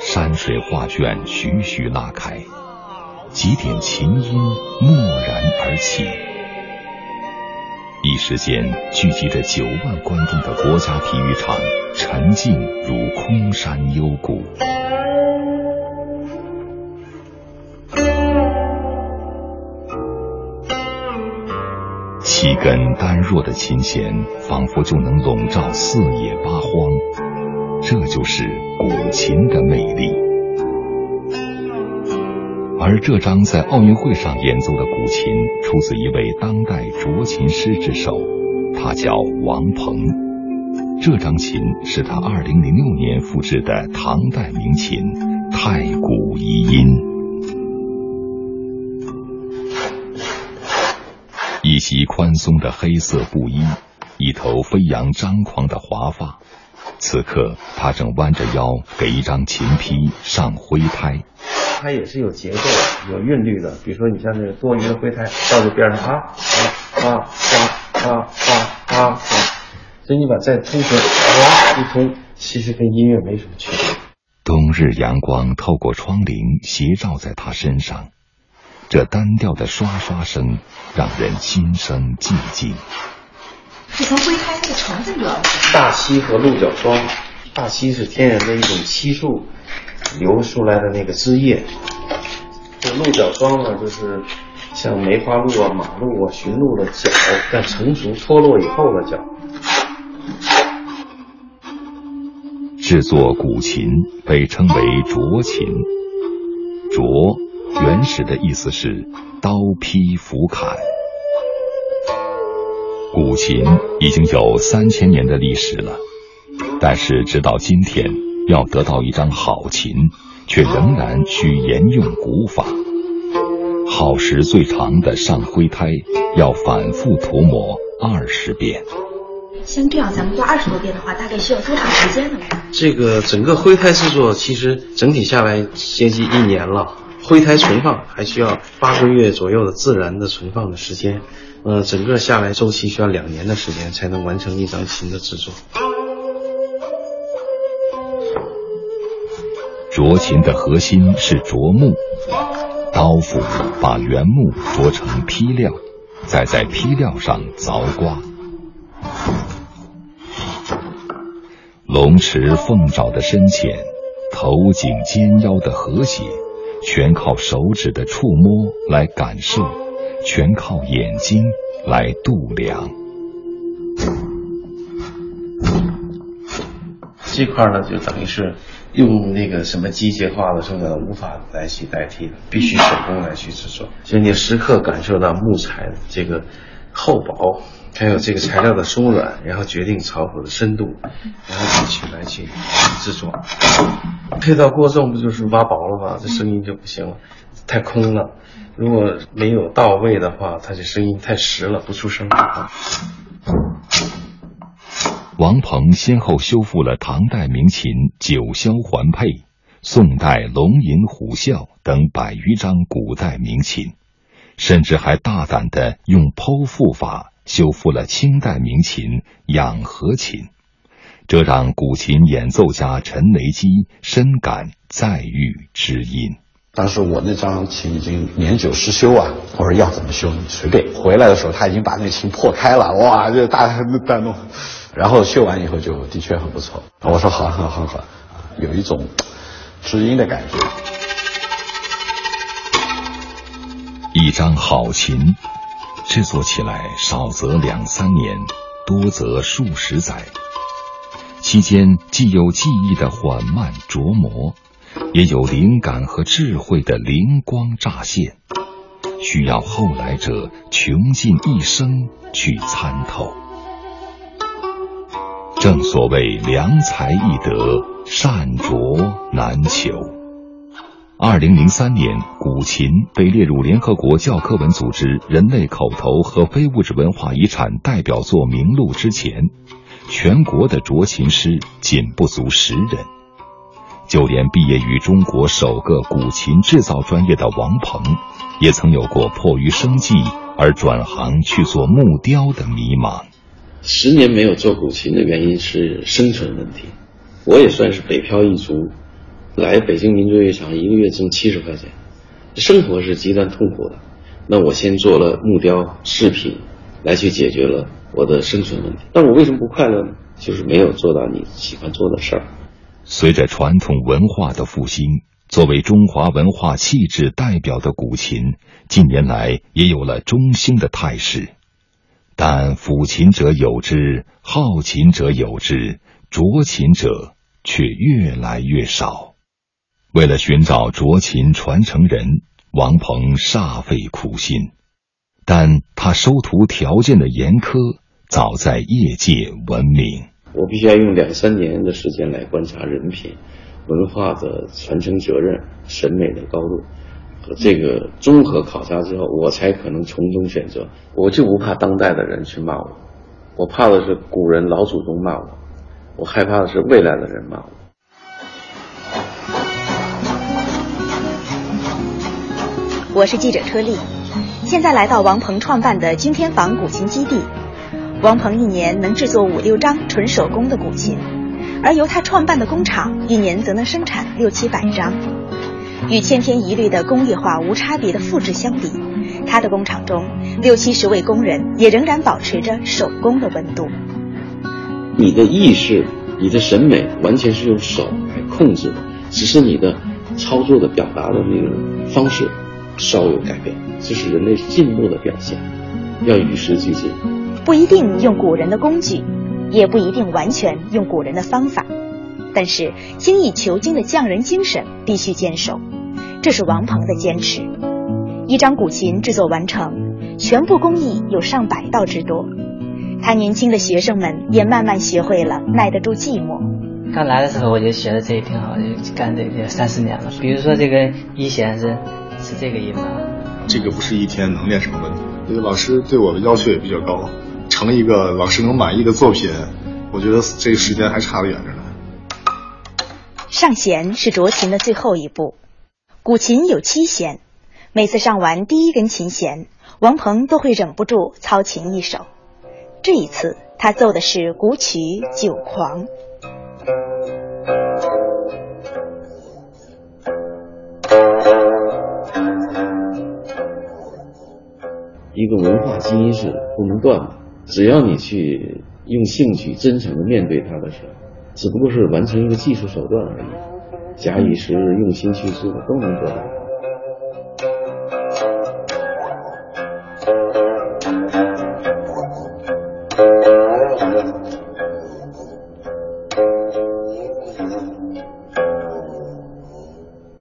山水画卷徐徐拉开，几点琴音蓦然而起。一时间，聚集着九万观众的国家体育场沉静如空山幽谷。根单弱的琴弦，仿佛就能笼罩四野八荒。这就是古琴的魅力。而这张在奥运会上演奏的古琴，出自一位当代斫琴师之手，他叫王鹏。这张琴是他二零零六年复制的唐代名琴太古遗音。袭宽松的黑色布衣，一头飞扬张狂的华发。此刻，他正弯着腰给一张琴坯上灰胎。它也是有结构、有韵律的。比如说，你像这个多余的灰胎到这边上啊啊啊啊啊啊，所以你把再通弦啊一通，其实跟音乐没什么区别。冬日阳光透过窗棂斜照在他身上，这单调的刷刷声让人心生寂静。这层灰胎那个成分主要是大漆和鹿角霜。大漆是天然的一种漆树流出来的那个汁液，这鹿角霜呢，就是像梅花鹿啊、马鹿啊、驯鹿的角，在成熟脱落以后的角。制作古琴被称为斫琴，斫原始的意思是刀劈斧砍。古琴已经有三千年的历史了。但是，直到今天，要得到一张好琴，却仍然需沿用古法。耗时最长的上灰胎，要反复涂抹二十遍。像这样，咱们做二十多遍的话，大概需要多长时间呢？这个整个灰胎制作，其实整体下来接近一年了。灰胎存放还需要八个月左右的自然的存放的时间。呃，整个下来周期需要两年的时间，才能完成一张琴的制作。斫琴的核心是斫木，刀斧把原木琢成坯料，再在坯料上凿刮。龙池凤爪的深浅，头颈肩腰的和谐，全靠手指的触摸来感受，全靠眼睛来度量。这块呢，就等于是。用那个什么机械化的生产无法来去代替的，必须手工来去制作。所以你时刻感受到木材这个厚薄，还有这个材料的松软，然后决定槽口的深度，然后去来去制作。配到过重不就是挖薄了吗？这声音就不行了，太空了。如果没有到位的话，它这声音太实了，不出声。王鹏先后修复了唐代名琴九霄环佩、宋代龙吟虎啸等百余张古代名琴，甚至还大胆的用剖腹法修复了清代名琴养和琴，这让古琴演奏家陈雷基深感再遇知音。当时我那张琴已经年久失修啊，我说要怎么修你随便。回来的时候他已经把那琴破开了，哇，这大大弄。然后修完以后就的确很不错，我说好，很很好，有一种知音的感觉。张好琴制作起来少则两三年，多则数十载，期间既有技艺的缓慢琢磨，也有灵感和智慧的灵光乍现，需要后来者穷尽一生去参透。正所谓良才易得，善拙难求。二零零三年，古琴被列入联合国教科文组织人类口头和非物质文化遗产代表作名录之前，全国的斫琴师仅不足十人。就连毕业于中国首个古琴制造专业的王鹏，也曾有过迫于生计而转行去做木雕的迷茫。十年没有做古琴的原因是生存问题。我也算是北漂一族，来北京民族乐场一个月挣七十块钱，生活是极端痛苦的。那我先做了木雕饰品，来去解决了我的生存问题。但我为什么不快乐呢？就是没有做到你喜欢做的事儿。随着传统文化的复兴，作为中华文化气质代表的古琴，近年来也有了中兴的态势。但抚琴者有之，好琴者有之，着琴者却越来越少。为了寻找着琴传承人，王鹏煞费苦心，但他收徒条件的严苛，早在业界闻名。我必须要用两三年的时间来观察人品、文化的传承责任、审美的高度和。这个综合考察之后，我才可能从中选择。我就不怕当代的人去骂我，我怕的是古人老祖宗骂我，我害怕的是未来的人骂我。我是记者车丽，现在来到王鹏创办的君天坊古琴基地。王鹏一年能制作五六张纯手工的古琴，而由他创办的工厂一年则能生产六七百张。与千篇一律的工业化无差别的复制相比，他的工厂中六七十位工人也仍然保持着手工的温度。你的意识、你的审美完全是用手来控制的，只是你的操作的表达的那个方式稍有改变，这是人类进步的表现。要与时俱进，不一定用古人的工具，也不一定完全用古人的方法，但是精益求精的匠人精神必须坚守。这是王鹏的坚持。一张古琴制作完成，全部工艺有上百道之多。他年轻的学生们也慢慢学会了耐得住寂寞。刚来的时候我就觉得这也挺好，就干这个三四年了。比如说这个一弦是是这个意思，这个不是一天能练成的。这个老师对我的要求也比较高，成一个老师能满意的作品，我觉得这个时间还差得远着呢。上弦是着琴的最后一步。古琴有七弦，每次上完第一根琴弦，王鹏都会忍不住操琴一首。这一次，他奏的是古曲《酒狂》。一个文化基因是不能断的，只要你去用兴趣、真诚的面对它的时候，只不过是完成一个技术手段而已。假以时日，用心去做，都能做到。